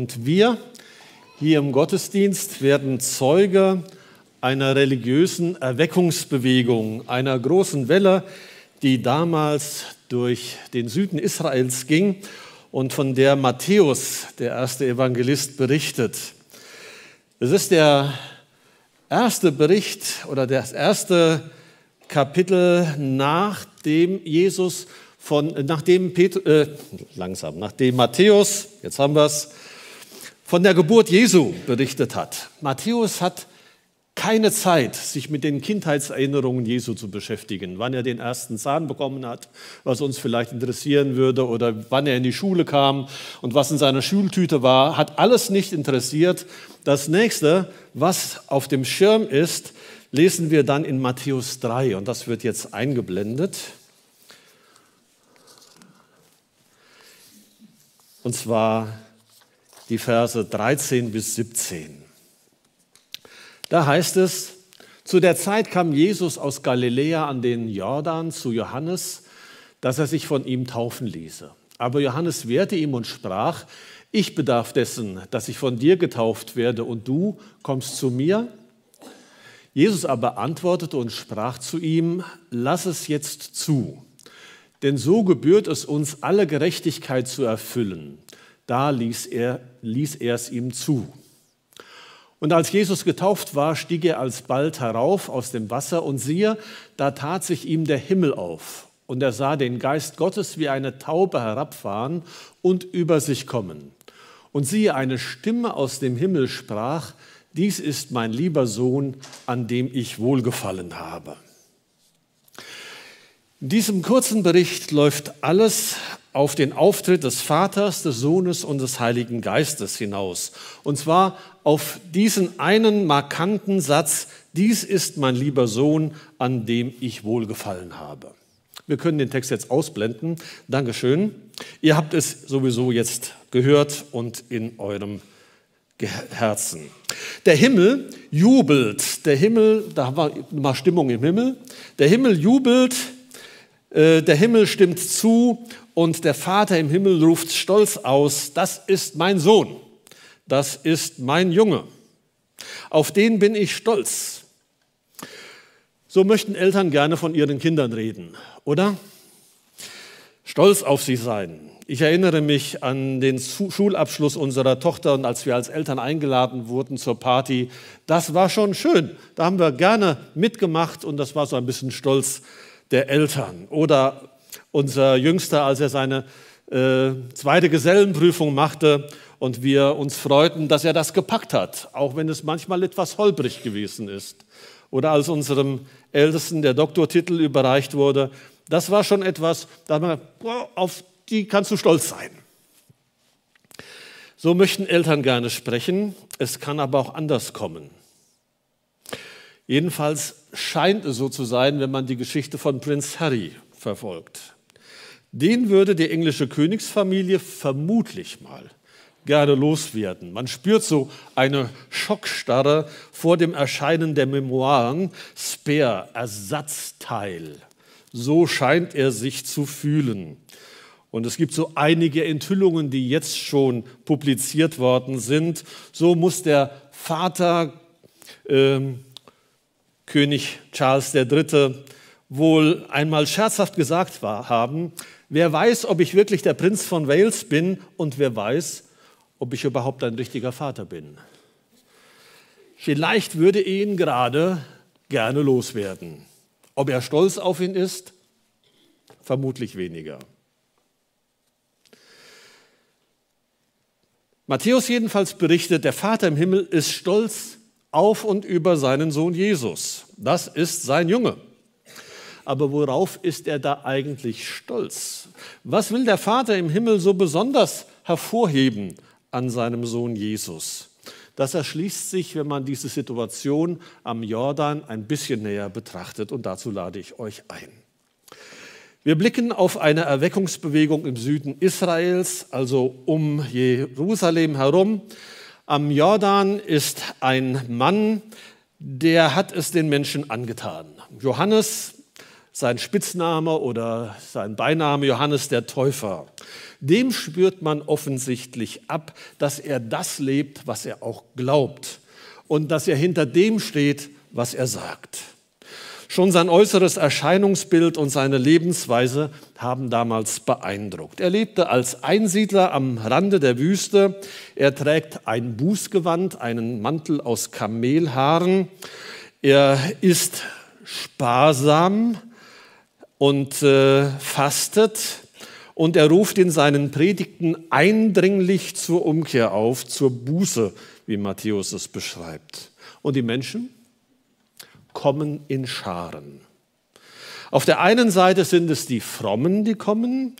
Und wir hier im Gottesdienst werden Zeuge einer religiösen Erweckungsbewegung, einer großen Welle, die damals durch den Süden Israels ging und von der Matthäus, der erste Evangelist, berichtet. Es ist der erste Bericht oder das erste Kapitel, nachdem Jesus von, nachdem Petrus, äh, langsam, nachdem Matthäus, jetzt haben wir es, von der Geburt Jesu berichtet hat. Matthäus hat keine Zeit, sich mit den Kindheitserinnerungen Jesu zu beschäftigen, wann er den ersten Zahn bekommen hat, was uns vielleicht interessieren würde, oder wann er in die Schule kam und was in seiner Schultüte war, hat alles nicht interessiert. Das nächste, was auf dem Schirm ist, lesen wir dann in Matthäus 3 und das wird jetzt eingeblendet. Und zwar die Verse 13 bis 17. Da heißt es, zu der Zeit kam Jesus aus Galiläa an den Jordan zu Johannes, dass er sich von ihm taufen ließe. Aber Johannes wehrte ihm und sprach, ich bedarf dessen, dass ich von dir getauft werde und du kommst zu mir? Jesus aber antwortete und sprach zu ihm, lass es jetzt zu, denn so gebührt es uns, alle Gerechtigkeit zu erfüllen. Da ließ er, ließ er es ihm zu. Und als Jesus getauft war, stieg er alsbald herauf aus dem Wasser und siehe, da tat sich ihm der Himmel auf. Und er sah den Geist Gottes wie eine Taube herabfahren und über sich kommen. Und siehe, eine Stimme aus dem Himmel sprach, dies ist mein lieber Sohn, an dem ich wohlgefallen habe. In diesem kurzen Bericht läuft alles auf den Auftritt des Vaters, des Sohnes und des Heiligen Geistes hinaus. Und zwar auf diesen einen markanten Satz, dies ist mein lieber Sohn, an dem ich wohlgefallen habe. Wir können den Text jetzt ausblenden. Dankeschön. Ihr habt es sowieso jetzt gehört und in eurem Herzen. Der Himmel jubelt. Der Himmel, da haben wir mal Stimmung im Himmel. Der Himmel jubelt der Himmel stimmt zu und der Vater im Himmel ruft stolz aus, das ist mein Sohn, das ist mein Junge, auf den bin ich stolz. So möchten Eltern gerne von ihren Kindern reden, oder? Stolz auf sie sein. Ich erinnere mich an den Schulabschluss unserer Tochter und als wir als Eltern eingeladen wurden zur Party, das war schon schön. Da haben wir gerne mitgemacht und das war so ein bisschen Stolz der Eltern. Oder unser Jüngster, als er seine äh, zweite Gesellenprüfung machte und wir uns freuten, dass er das gepackt hat, auch wenn es manchmal etwas holprig gewesen ist. Oder als unserem Ältesten der Doktortitel überreicht wurde, das war schon etwas, da man, auf die kannst du stolz sein. So möchten Eltern gerne sprechen, es kann aber auch anders kommen. Jedenfalls scheint es so zu sein, wenn man die Geschichte von Prinz Harry verfolgt. Den würde die englische Königsfamilie vermutlich mal gerne loswerden. Man spürt so eine Schockstarre vor dem Erscheinen der Memoiren Spare, Ersatzteil. So scheint er sich zu fühlen. Und es gibt so einige Enthüllungen, die jetzt schon publiziert worden sind. So muss der Vater ähm, König Charles III. wohl einmal scherzhaft gesagt war, haben, wer weiß, ob ich wirklich der Prinz von Wales bin und wer weiß, ob ich überhaupt ein richtiger Vater bin. Vielleicht würde er ihn gerade gerne loswerden. Ob er stolz auf ihn ist? Vermutlich weniger. Matthäus jedenfalls berichtet, der Vater im Himmel ist stolz auf und über seinen Sohn Jesus. Das ist sein Junge. Aber worauf ist er da eigentlich stolz? Was will der Vater im Himmel so besonders hervorheben an seinem Sohn Jesus? Das erschließt sich, wenn man diese Situation am Jordan ein bisschen näher betrachtet und dazu lade ich euch ein. Wir blicken auf eine Erweckungsbewegung im Süden Israels, also um Jerusalem herum, am Jordan ist ein Mann, der hat es den Menschen angetan. Johannes sein Spitzname oder sein Beiname Johannes der Täufer. Dem spürt man offensichtlich ab, dass er das lebt, was er auch glaubt und dass er hinter dem steht, was er sagt. Schon sein äußeres Erscheinungsbild und seine Lebensweise haben damals beeindruckt. Er lebte als Einsiedler am Rande der Wüste. Er trägt ein Bußgewand, einen Mantel aus Kamelhaaren. Er ist sparsam und äh, fastet. Und er ruft in seinen Predigten eindringlich zur Umkehr auf, zur Buße, wie Matthäus es beschreibt. Und die Menschen? Kommen in Scharen. Auf der einen Seite sind es die Frommen, die kommen,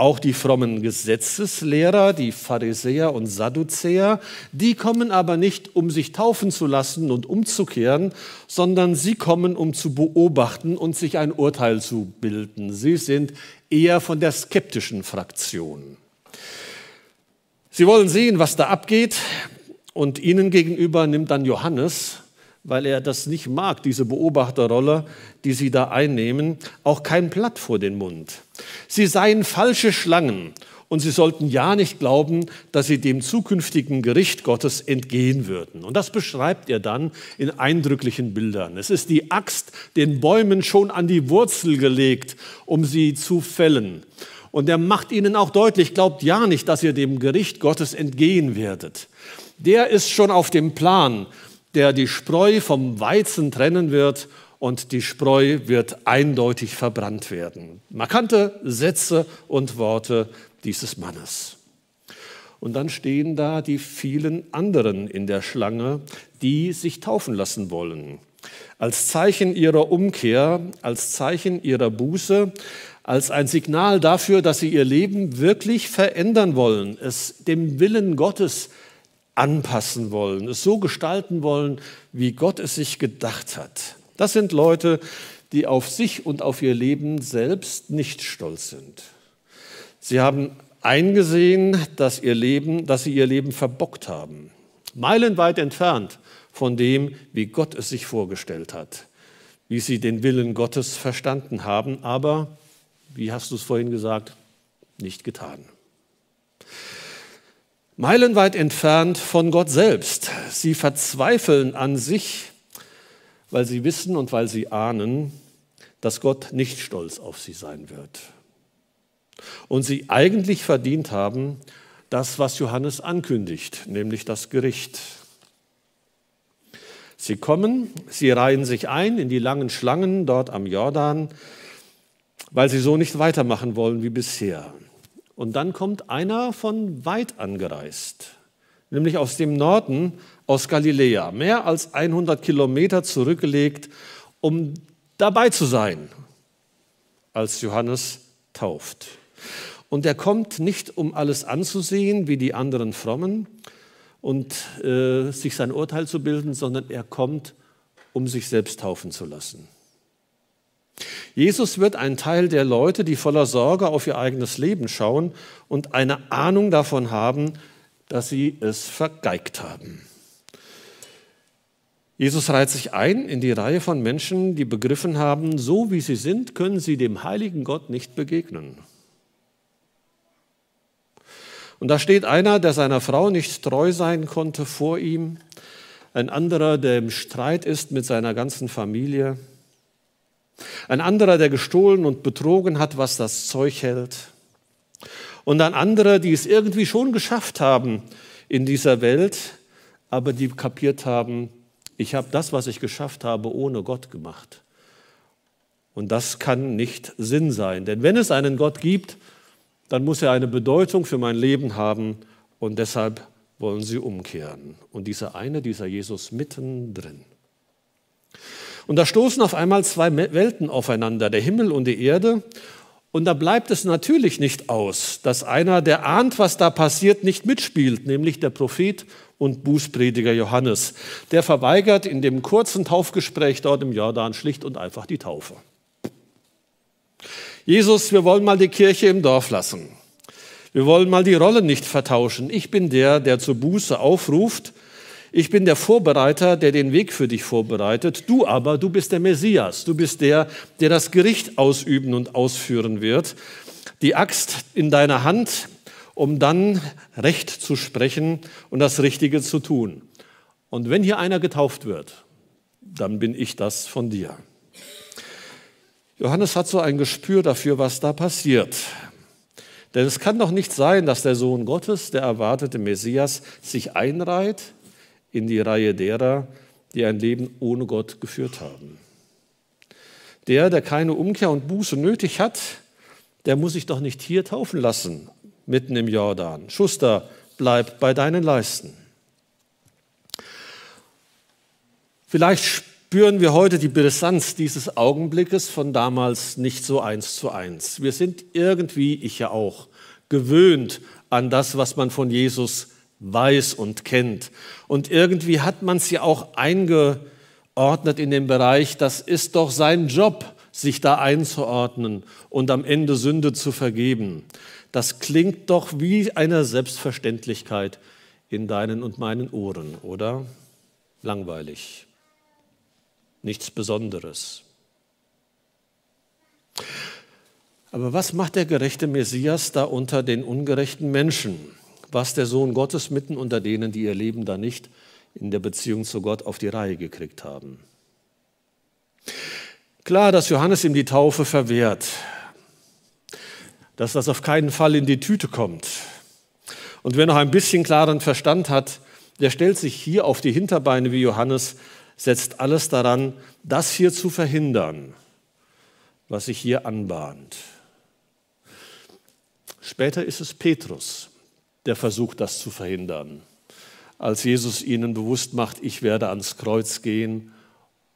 auch die frommen Gesetzeslehrer, die Pharisäer und Sadduzäer, die kommen aber nicht, um sich taufen zu lassen und umzukehren, sondern sie kommen, um zu beobachten und sich ein Urteil zu bilden. Sie sind eher von der skeptischen Fraktion. Sie wollen sehen, was da abgeht, und ihnen gegenüber nimmt dann Johannes weil er das nicht mag, diese Beobachterrolle, die sie da einnehmen, auch kein Blatt vor den Mund. Sie seien falsche Schlangen und sie sollten ja nicht glauben, dass sie dem zukünftigen Gericht Gottes entgehen würden. Und das beschreibt er dann in eindrücklichen Bildern. Es ist die Axt den Bäumen schon an die Wurzel gelegt, um sie zu fällen. Und er macht ihnen auch deutlich, glaubt ja nicht, dass ihr dem Gericht Gottes entgehen werdet. Der ist schon auf dem Plan, der die Spreu vom Weizen trennen wird und die Spreu wird eindeutig verbrannt werden. Markante Sätze und Worte dieses Mannes. Und dann stehen da die vielen anderen in der Schlange, die sich taufen lassen wollen. Als Zeichen ihrer Umkehr, als Zeichen ihrer Buße, als ein Signal dafür, dass sie ihr Leben wirklich verändern wollen, es dem Willen Gottes anpassen wollen, es so gestalten wollen, wie Gott es sich gedacht hat. Das sind Leute, die auf sich und auf ihr Leben selbst nicht stolz sind. Sie haben eingesehen, dass, ihr Leben, dass sie ihr Leben verbockt haben. Meilenweit entfernt von dem, wie Gott es sich vorgestellt hat, wie sie den Willen Gottes verstanden haben, aber, wie hast du es vorhin gesagt, nicht getan meilenweit entfernt von Gott selbst. Sie verzweifeln an sich, weil sie wissen und weil sie ahnen, dass Gott nicht stolz auf sie sein wird. Und sie eigentlich verdient haben, das, was Johannes ankündigt, nämlich das Gericht. Sie kommen, sie reihen sich ein in die langen Schlangen dort am Jordan, weil sie so nicht weitermachen wollen wie bisher. Und dann kommt einer von weit angereist, nämlich aus dem Norden, aus Galiläa, mehr als 100 Kilometer zurückgelegt, um dabei zu sein, als Johannes tauft. Und er kommt nicht, um alles anzusehen, wie die anderen Frommen und äh, sich sein Urteil zu bilden, sondern er kommt, um sich selbst taufen zu lassen. Jesus wird ein Teil der Leute, die voller Sorge auf ihr eigenes Leben schauen und eine Ahnung davon haben, dass sie es vergeigt haben. Jesus reiht sich ein in die Reihe von Menschen, die begriffen haben, so wie sie sind, können sie dem heiligen Gott nicht begegnen. Und da steht einer, der seiner Frau nicht treu sein konnte vor ihm, ein anderer, der im Streit ist mit seiner ganzen Familie, ein anderer, der gestohlen und betrogen hat, was das Zeug hält. Und ein anderer, die es irgendwie schon geschafft haben in dieser Welt, aber die kapiert haben, ich habe das, was ich geschafft habe, ohne Gott gemacht. Und das kann nicht Sinn sein. Denn wenn es einen Gott gibt, dann muss er eine Bedeutung für mein Leben haben und deshalb wollen sie umkehren. Und dieser eine, dieser Jesus mittendrin. Und da stoßen auf einmal zwei Welten aufeinander, der Himmel und die Erde. Und da bleibt es natürlich nicht aus, dass einer, der ahnt, was da passiert, nicht mitspielt, nämlich der Prophet und Bußprediger Johannes. Der verweigert in dem kurzen Taufgespräch dort im Jordan schlicht und einfach die Taufe. Jesus, wir wollen mal die Kirche im Dorf lassen. Wir wollen mal die Rollen nicht vertauschen. Ich bin der, der zur Buße aufruft. Ich bin der Vorbereiter, der den Weg für dich vorbereitet. Du aber, du bist der Messias. Du bist der, der das Gericht ausüben und ausführen wird. Die Axt in deiner Hand, um dann Recht zu sprechen und das Richtige zu tun. Und wenn hier einer getauft wird, dann bin ich das von dir. Johannes hat so ein Gespür dafür, was da passiert. Denn es kann doch nicht sein, dass der Sohn Gottes, der erwartete Messias, sich einreiht in die Reihe derer, die ein Leben ohne Gott geführt haben. Der, der keine Umkehr und Buße nötig hat, der muss sich doch nicht hier taufen lassen, mitten im Jordan. Schuster, bleib bei deinen Leisten. Vielleicht spüren wir heute die Brisanz dieses Augenblickes von damals nicht so eins zu eins. Wir sind irgendwie, ich ja auch, gewöhnt an das, was man von Jesus weiß und kennt. Und irgendwie hat man es ja auch eingeordnet in den Bereich, das ist doch sein Job, sich da einzuordnen und am Ende Sünde zu vergeben. Das klingt doch wie eine Selbstverständlichkeit in deinen und meinen Ohren, oder? Langweilig nichts Besonderes. Aber was macht der gerechte Messias da unter den ungerechten Menschen? Was der Sohn Gottes mitten unter denen, die ihr Leben da nicht in der Beziehung zu Gott auf die Reihe gekriegt haben? Klar, dass Johannes ihm die Taufe verwehrt, dass das auf keinen Fall in die Tüte kommt. Und wer noch ein bisschen klaren Verstand hat, der stellt sich hier auf die Hinterbeine wie Johannes setzt alles daran, das hier zu verhindern, was sich hier anbahnt. Später ist es Petrus, der versucht, das zu verhindern. Als Jesus ihnen bewusst macht, ich werde ans Kreuz gehen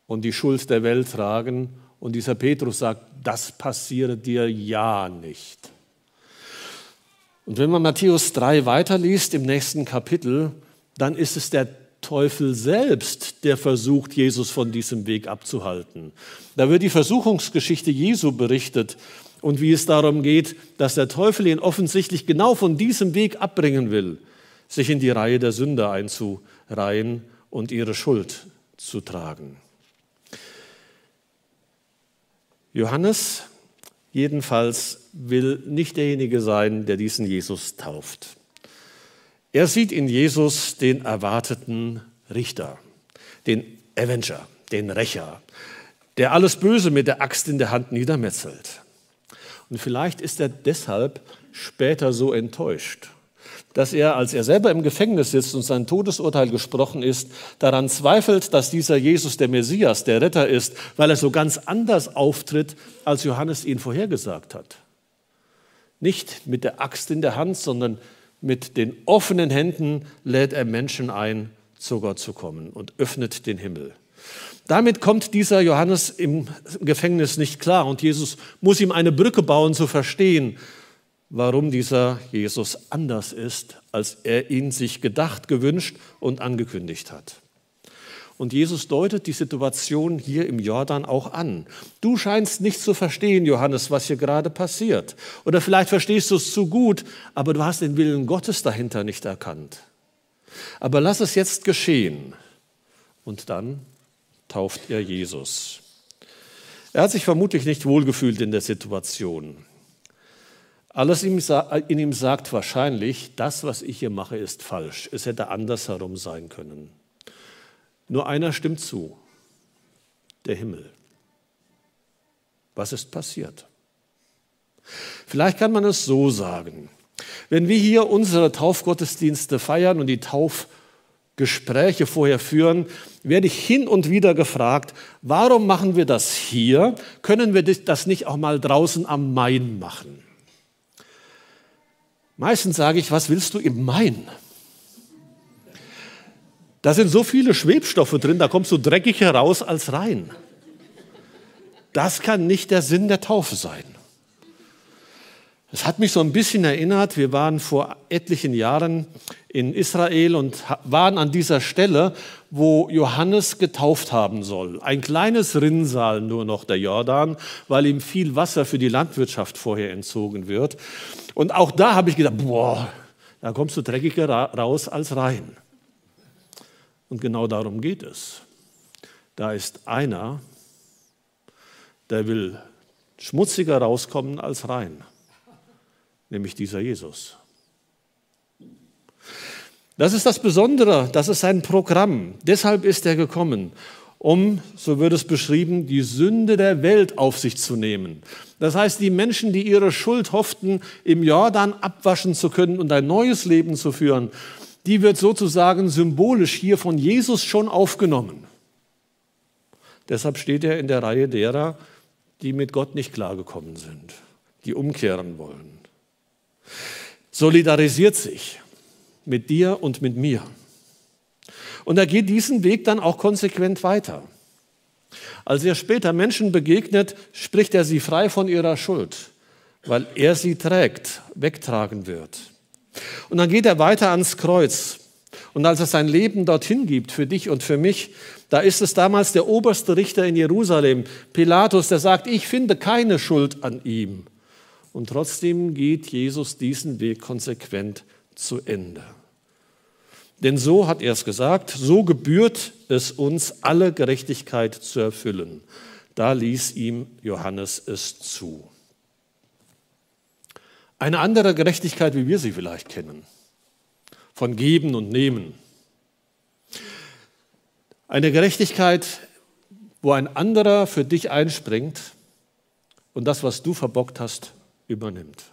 und die Schuld der Welt tragen. Und dieser Petrus sagt, das passiere dir ja nicht. Und wenn man Matthäus 3 weiterliest im nächsten Kapitel, dann ist es der Teufel selbst, der versucht, Jesus von diesem Weg abzuhalten. Da wird die Versuchungsgeschichte Jesu berichtet und wie es darum geht, dass der Teufel ihn offensichtlich genau von diesem Weg abbringen will, sich in die Reihe der Sünder einzureihen und ihre Schuld zu tragen. Johannes jedenfalls will nicht derjenige sein, der diesen Jesus tauft. Er sieht in Jesus den erwarteten Richter, den Avenger, den Rächer, der alles Böse mit der Axt in der Hand niedermetzelt. Und vielleicht ist er deshalb später so enttäuscht, dass er, als er selber im Gefängnis sitzt und sein Todesurteil gesprochen ist, daran zweifelt, dass dieser Jesus der Messias, der Retter ist, weil er so ganz anders auftritt, als Johannes ihn vorhergesagt hat. Nicht mit der Axt in der Hand, sondern mit den offenen Händen lädt er Menschen ein, zu Gott zu kommen und öffnet den Himmel. Damit kommt dieser Johannes im Gefängnis nicht klar und Jesus muss ihm eine Brücke bauen zu verstehen, warum dieser Jesus anders ist, als er ihn sich gedacht, gewünscht und angekündigt hat. Und Jesus deutet die Situation hier im Jordan auch an. Du scheinst nicht zu verstehen, Johannes, was hier gerade passiert. Oder vielleicht verstehst du es zu gut, aber du hast den Willen Gottes dahinter nicht erkannt. Aber lass es jetzt geschehen. Und dann tauft er Jesus. Er hat sich vermutlich nicht wohlgefühlt in der Situation. Alles in ihm sagt wahrscheinlich, das, was ich hier mache, ist falsch. Es hätte andersherum sein können. Nur einer stimmt zu, der Himmel. Was ist passiert? Vielleicht kann man es so sagen. Wenn wir hier unsere Taufgottesdienste feiern und die Taufgespräche vorher führen, werde ich hin und wieder gefragt, warum machen wir das hier? Können wir das nicht auch mal draußen am Main machen? Meistens sage ich, was willst du im Main? Da sind so viele Schwebstoffe drin, da kommst du dreckig heraus als rein. Das kann nicht der Sinn der Taufe sein. Es hat mich so ein bisschen erinnert, wir waren vor etlichen Jahren in Israel und waren an dieser Stelle, wo Johannes getauft haben soll. Ein kleines Rinnsal nur noch der Jordan, weil ihm viel Wasser für die Landwirtschaft vorher entzogen wird. Und auch da habe ich gedacht, boah, da kommst du dreckiger raus als rein. Und genau darum geht es. Da ist einer, der will schmutziger rauskommen als rein, nämlich dieser Jesus. Das ist das Besondere, das ist sein Programm. Deshalb ist er gekommen, um, so wird es beschrieben, die Sünde der Welt auf sich zu nehmen. Das heißt, die Menschen, die ihre Schuld hofften, im Jordan abwaschen zu können und ein neues Leben zu führen, die wird sozusagen symbolisch hier von Jesus schon aufgenommen. Deshalb steht er in der Reihe derer, die mit Gott nicht klargekommen sind, die umkehren wollen. Solidarisiert sich mit dir und mit mir. Und er geht diesen Weg dann auch konsequent weiter. Als er später Menschen begegnet, spricht er sie frei von ihrer Schuld, weil er sie trägt, wegtragen wird. Und dann geht er weiter ans Kreuz. Und als er sein Leben dorthin gibt, für dich und für mich, da ist es damals der oberste Richter in Jerusalem, Pilatus, der sagt, ich finde keine Schuld an ihm. Und trotzdem geht Jesus diesen Weg konsequent zu Ende. Denn so hat er es gesagt, so gebührt es uns, alle Gerechtigkeit zu erfüllen. Da ließ ihm Johannes es zu. Eine andere Gerechtigkeit, wie wir sie vielleicht kennen, von Geben und Nehmen. Eine Gerechtigkeit, wo ein anderer für dich einspringt und das, was du verbockt hast, übernimmt.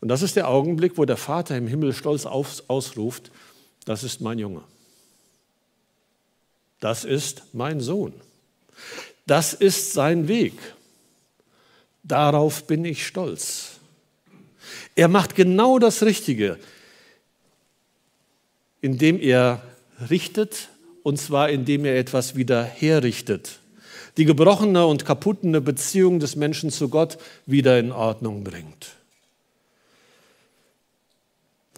Und das ist der Augenblick, wo der Vater im Himmel stolz ausruft, das ist mein Junge. Das ist mein Sohn. Das ist sein Weg. Darauf bin ich stolz. Er macht genau das Richtige, indem er richtet, und zwar indem er etwas wieder herrichtet. Die gebrochene und kaputtene Beziehung des Menschen zu Gott wieder in Ordnung bringt.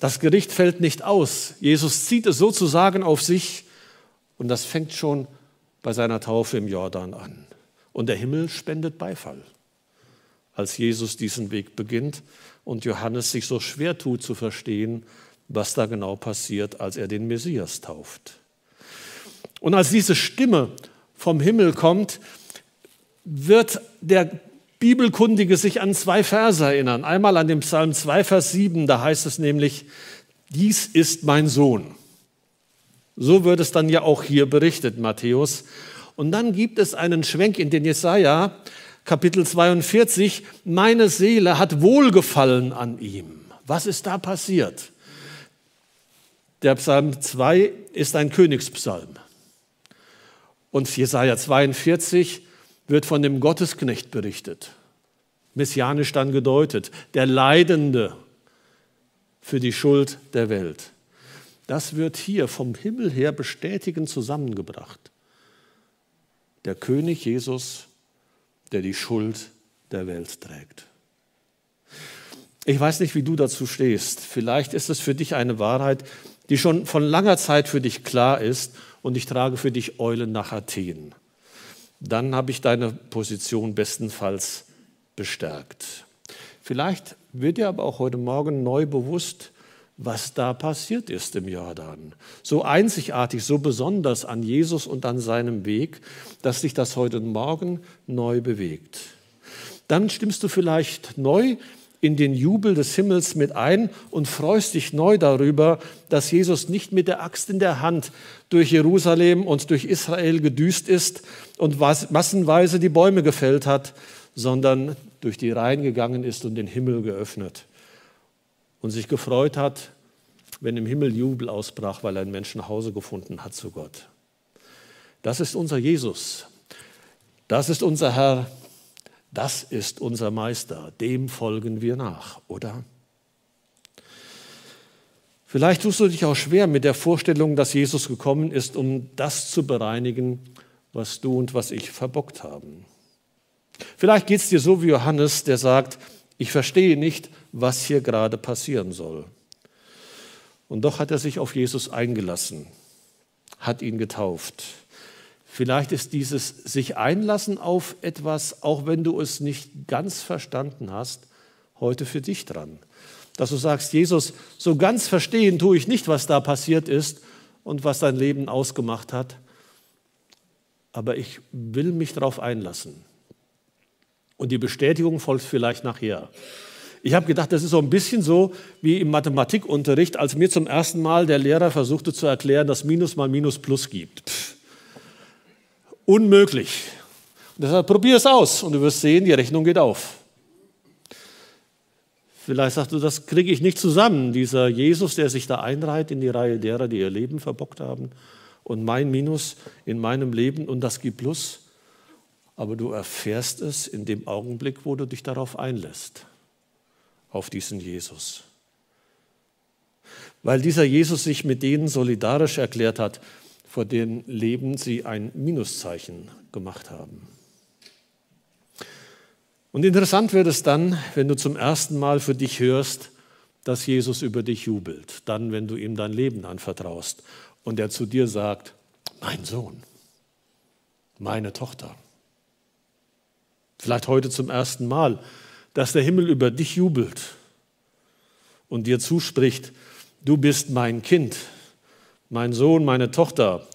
Das Gericht fällt nicht aus. Jesus zieht es sozusagen auf sich und das fängt schon bei seiner Taufe im Jordan an. Und der Himmel spendet Beifall, als Jesus diesen Weg beginnt und Johannes sich so schwer tut zu verstehen, was da genau passiert, als er den Messias tauft. Und als diese Stimme vom Himmel kommt, wird der Bibelkundige sich an zwei Verse erinnern. Einmal an den Psalm 2, Vers 7, da heißt es nämlich, dies ist mein Sohn. So wird es dann ja auch hier berichtet, Matthäus. Und dann gibt es einen Schwenk in den Jesaja, Kapitel 42. Meine Seele hat Wohlgefallen an ihm. Was ist da passiert? Der Psalm 2 ist ein Königspsalm. Und Jesaja 42 wird von dem Gottesknecht berichtet, messianisch dann gedeutet, der Leidende für die Schuld der Welt. Das wird hier vom Himmel her bestätigend zusammengebracht. Der König Jesus, der die Schuld der Welt trägt. Ich weiß nicht, wie du dazu stehst. Vielleicht ist es für dich eine Wahrheit, die schon von langer Zeit für dich klar ist und ich trage für dich Eulen nach Athen dann habe ich deine Position bestenfalls bestärkt. Vielleicht wird dir aber auch heute Morgen neu bewusst, was da passiert ist im Jordan. So einzigartig, so besonders an Jesus und an seinem Weg, dass dich das heute Morgen neu bewegt. Dann stimmst du vielleicht neu in den Jubel des Himmels mit ein und freust dich neu darüber, dass Jesus nicht mit der Axt in der Hand durch Jerusalem und durch Israel gedüst ist und massenweise die Bäume gefällt hat, sondern durch die Reihen gegangen ist und den Himmel geöffnet und sich gefreut hat, wenn im Himmel Jubel ausbrach, weil ein Mensch nach Hause gefunden hat zu Gott. Das ist unser Jesus. Das ist unser Herr. Das ist unser Meister, dem folgen wir nach, oder? Vielleicht tust du dich auch schwer mit der Vorstellung, dass Jesus gekommen ist, um das zu bereinigen, was du und was ich verbockt haben. Vielleicht geht es dir so wie Johannes, der sagt, ich verstehe nicht, was hier gerade passieren soll. Und doch hat er sich auf Jesus eingelassen, hat ihn getauft. Vielleicht ist dieses sich einlassen auf etwas, auch wenn du es nicht ganz verstanden hast, heute für dich dran. dass du sagst, Jesus, so ganz verstehen tue ich nicht, was da passiert ist und was dein Leben ausgemacht hat, aber ich will mich darauf einlassen. Und die Bestätigung folgt vielleicht nachher. Ich habe gedacht, das ist so ein bisschen so wie im Mathematikunterricht, als mir zum ersten Mal der Lehrer versuchte zu erklären, dass Minus mal Minus Plus gibt. Unmöglich. Und deshalb probier es aus und du wirst sehen, die Rechnung geht auf. Vielleicht sagst du, das kriege ich nicht zusammen. Dieser Jesus, der sich da einreiht in die Reihe derer, die ihr Leben verbockt haben und mein Minus in meinem Leben und das gibt Plus. Aber du erfährst es in dem Augenblick, wo du dich darauf einlässt auf diesen Jesus. Weil dieser Jesus sich mit denen solidarisch erklärt hat, vor deren Leben sie ein Minuszeichen gemacht haben. Und interessant wird es dann, wenn du zum ersten Mal für dich hörst, dass Jesus über dich jubelt. Dann, wenn du ihm dein Leben anvertraust und er zu dir sagt, mein Sohn, meine Tochter. Vielleicht heute zum ersten Mal dass der Himmel über dich jubelt und dir zuspricht, du bist mein Kind, mein Sohn, meine Tochter,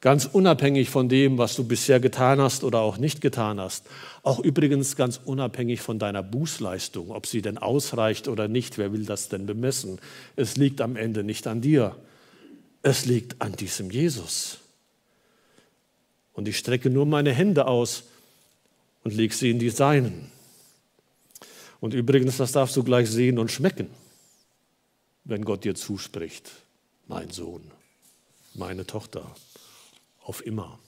ganz unabhängig von dem, was du bisher getan hast oder auch nicht getan hast. Auch übrigens ganz unabhängig von deiner Bußleistung, ob sie denn ausreicht oder nicht, wer will das denn bemessen? Es liegt am Ende nicht an dir, es liegt an diesem Jesus. Und ich strecke nur meine Hände aus und lege sie in die Seinen. Und übrigens, das darfst du gleich sehen und schmecken, wenn Gott dir zuspricht, mein Sohn, meine Tochter, auf immer,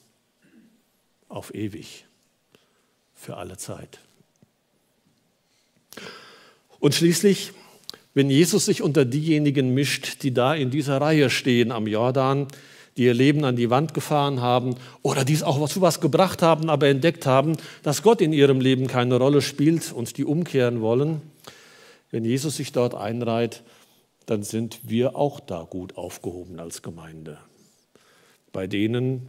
auf ewig, für alle Zeit. Und schließlich, wenn Jesus sich unter diejenigen mischt, die da in dieser Reihe stehen am Jordan, die ihr Leben an die Wand gefahren haben oder die es auch zu was gebracht haben, aber entdeckt haben, dass Gott in ihrem Leben keine Rolle spielt und die umkehren wollen. Wenn Jesus sich dort einreiht, dann sind wir auch da gut aufgehoben als Gemeinde. Bei denen,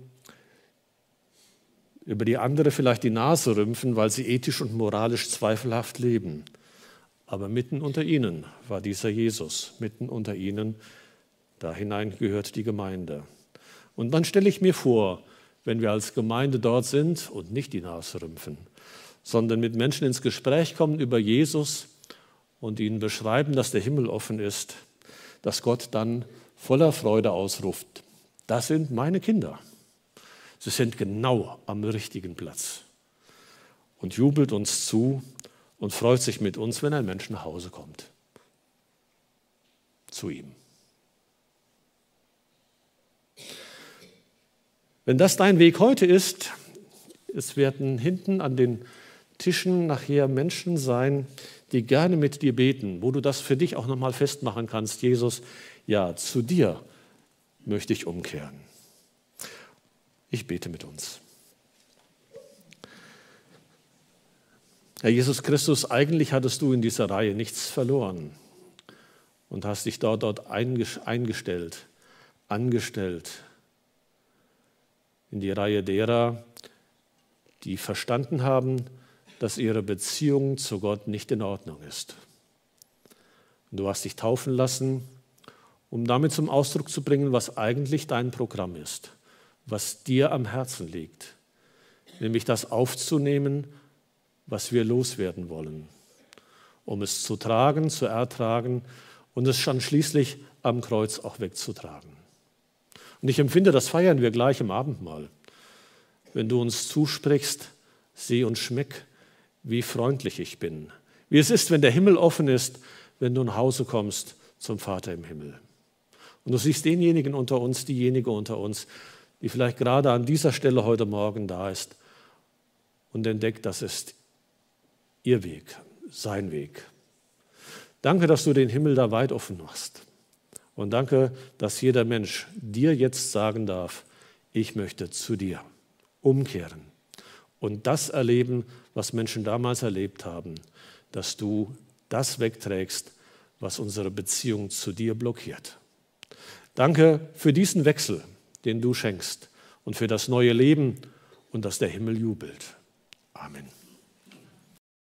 über die andere vielleicht die Nase rümpfen, weil sie ethisch und moralisch zweifelhaft leben. Aber mitten unter ihnen war dieser Jesus, mitten unter ihnen, da hinein gehört die Gemeinde. Und dann stelle ich mir vor, wenn wir als Gemeinde dort sind und nicht die Nase rümpfen, sondern mit Menschen ins Gespräch kommen über Jesus und ihnen beschreiben, dass der Himmel offen ist, dass Gott dann voller Freude ausruft, das sind meine Kinder. Sie sind genau am richtigen Platz und jubelt uns zu und freut sich mit uns, wenn ein Mensch nach Hause kommt. Zu ihm. Wenn das dein Weg heute ist, es werden hinten an den Tischen nachher Menschen sein, die gerne mit dir beten, wo du das für dich auch nochmal festmachen kannst. Jesus, ja, zu dir möchte ich umkehren. Ich bete mit uns. Herr Jesus Christus, eigentlich hattest du in dieser Reihe nichts verloren und hast dich dort, dort eingestellt, angestellt, in die Reihe derer, die verstanden haben, dass ihre Beziehung zu Gott nicht in Ordnung ist. Und du hast dich taufen lassen, um damit zum Ausdruck zu bringen, was eigentlich dein Programm ist, was dir am Herzen liegt, nämlich das aufzunehmen, was wir loswerden wollen, um es zu tragen, zu ertragen und es schon schließlich am Kreuz auch wegzutragen. Und ich empfinde, das feiern wir gleich im Abendmahl. Wenn du uns zusprichst, sieh und schmeck, wie freundlich ich bin. Wie es ist, wenn der Himmel offen ist, wenn du nach Hause kommst zum Vater im Himmel. Und du siehst denjenigen unter uns, diejenige unter uns, die vielleicht gerade an dieser Stelle heute Morgen da ist und entdeckt, das ist ihr Weg, sein Weg. Danke, dass du den Himmel da weit offen machst. Und danke, dass jeder Mensch dir jetzt sagen darf, ich möchte zu dir umkehren und das erleben, was Menschen damals erlebt haben, dass du das wegträgst, was unsere Beziehung zu dir blockiert. Danke für diesen Wechsel, den du schenkst und für das neue Leben und dass der Himmel jubelt. Amen.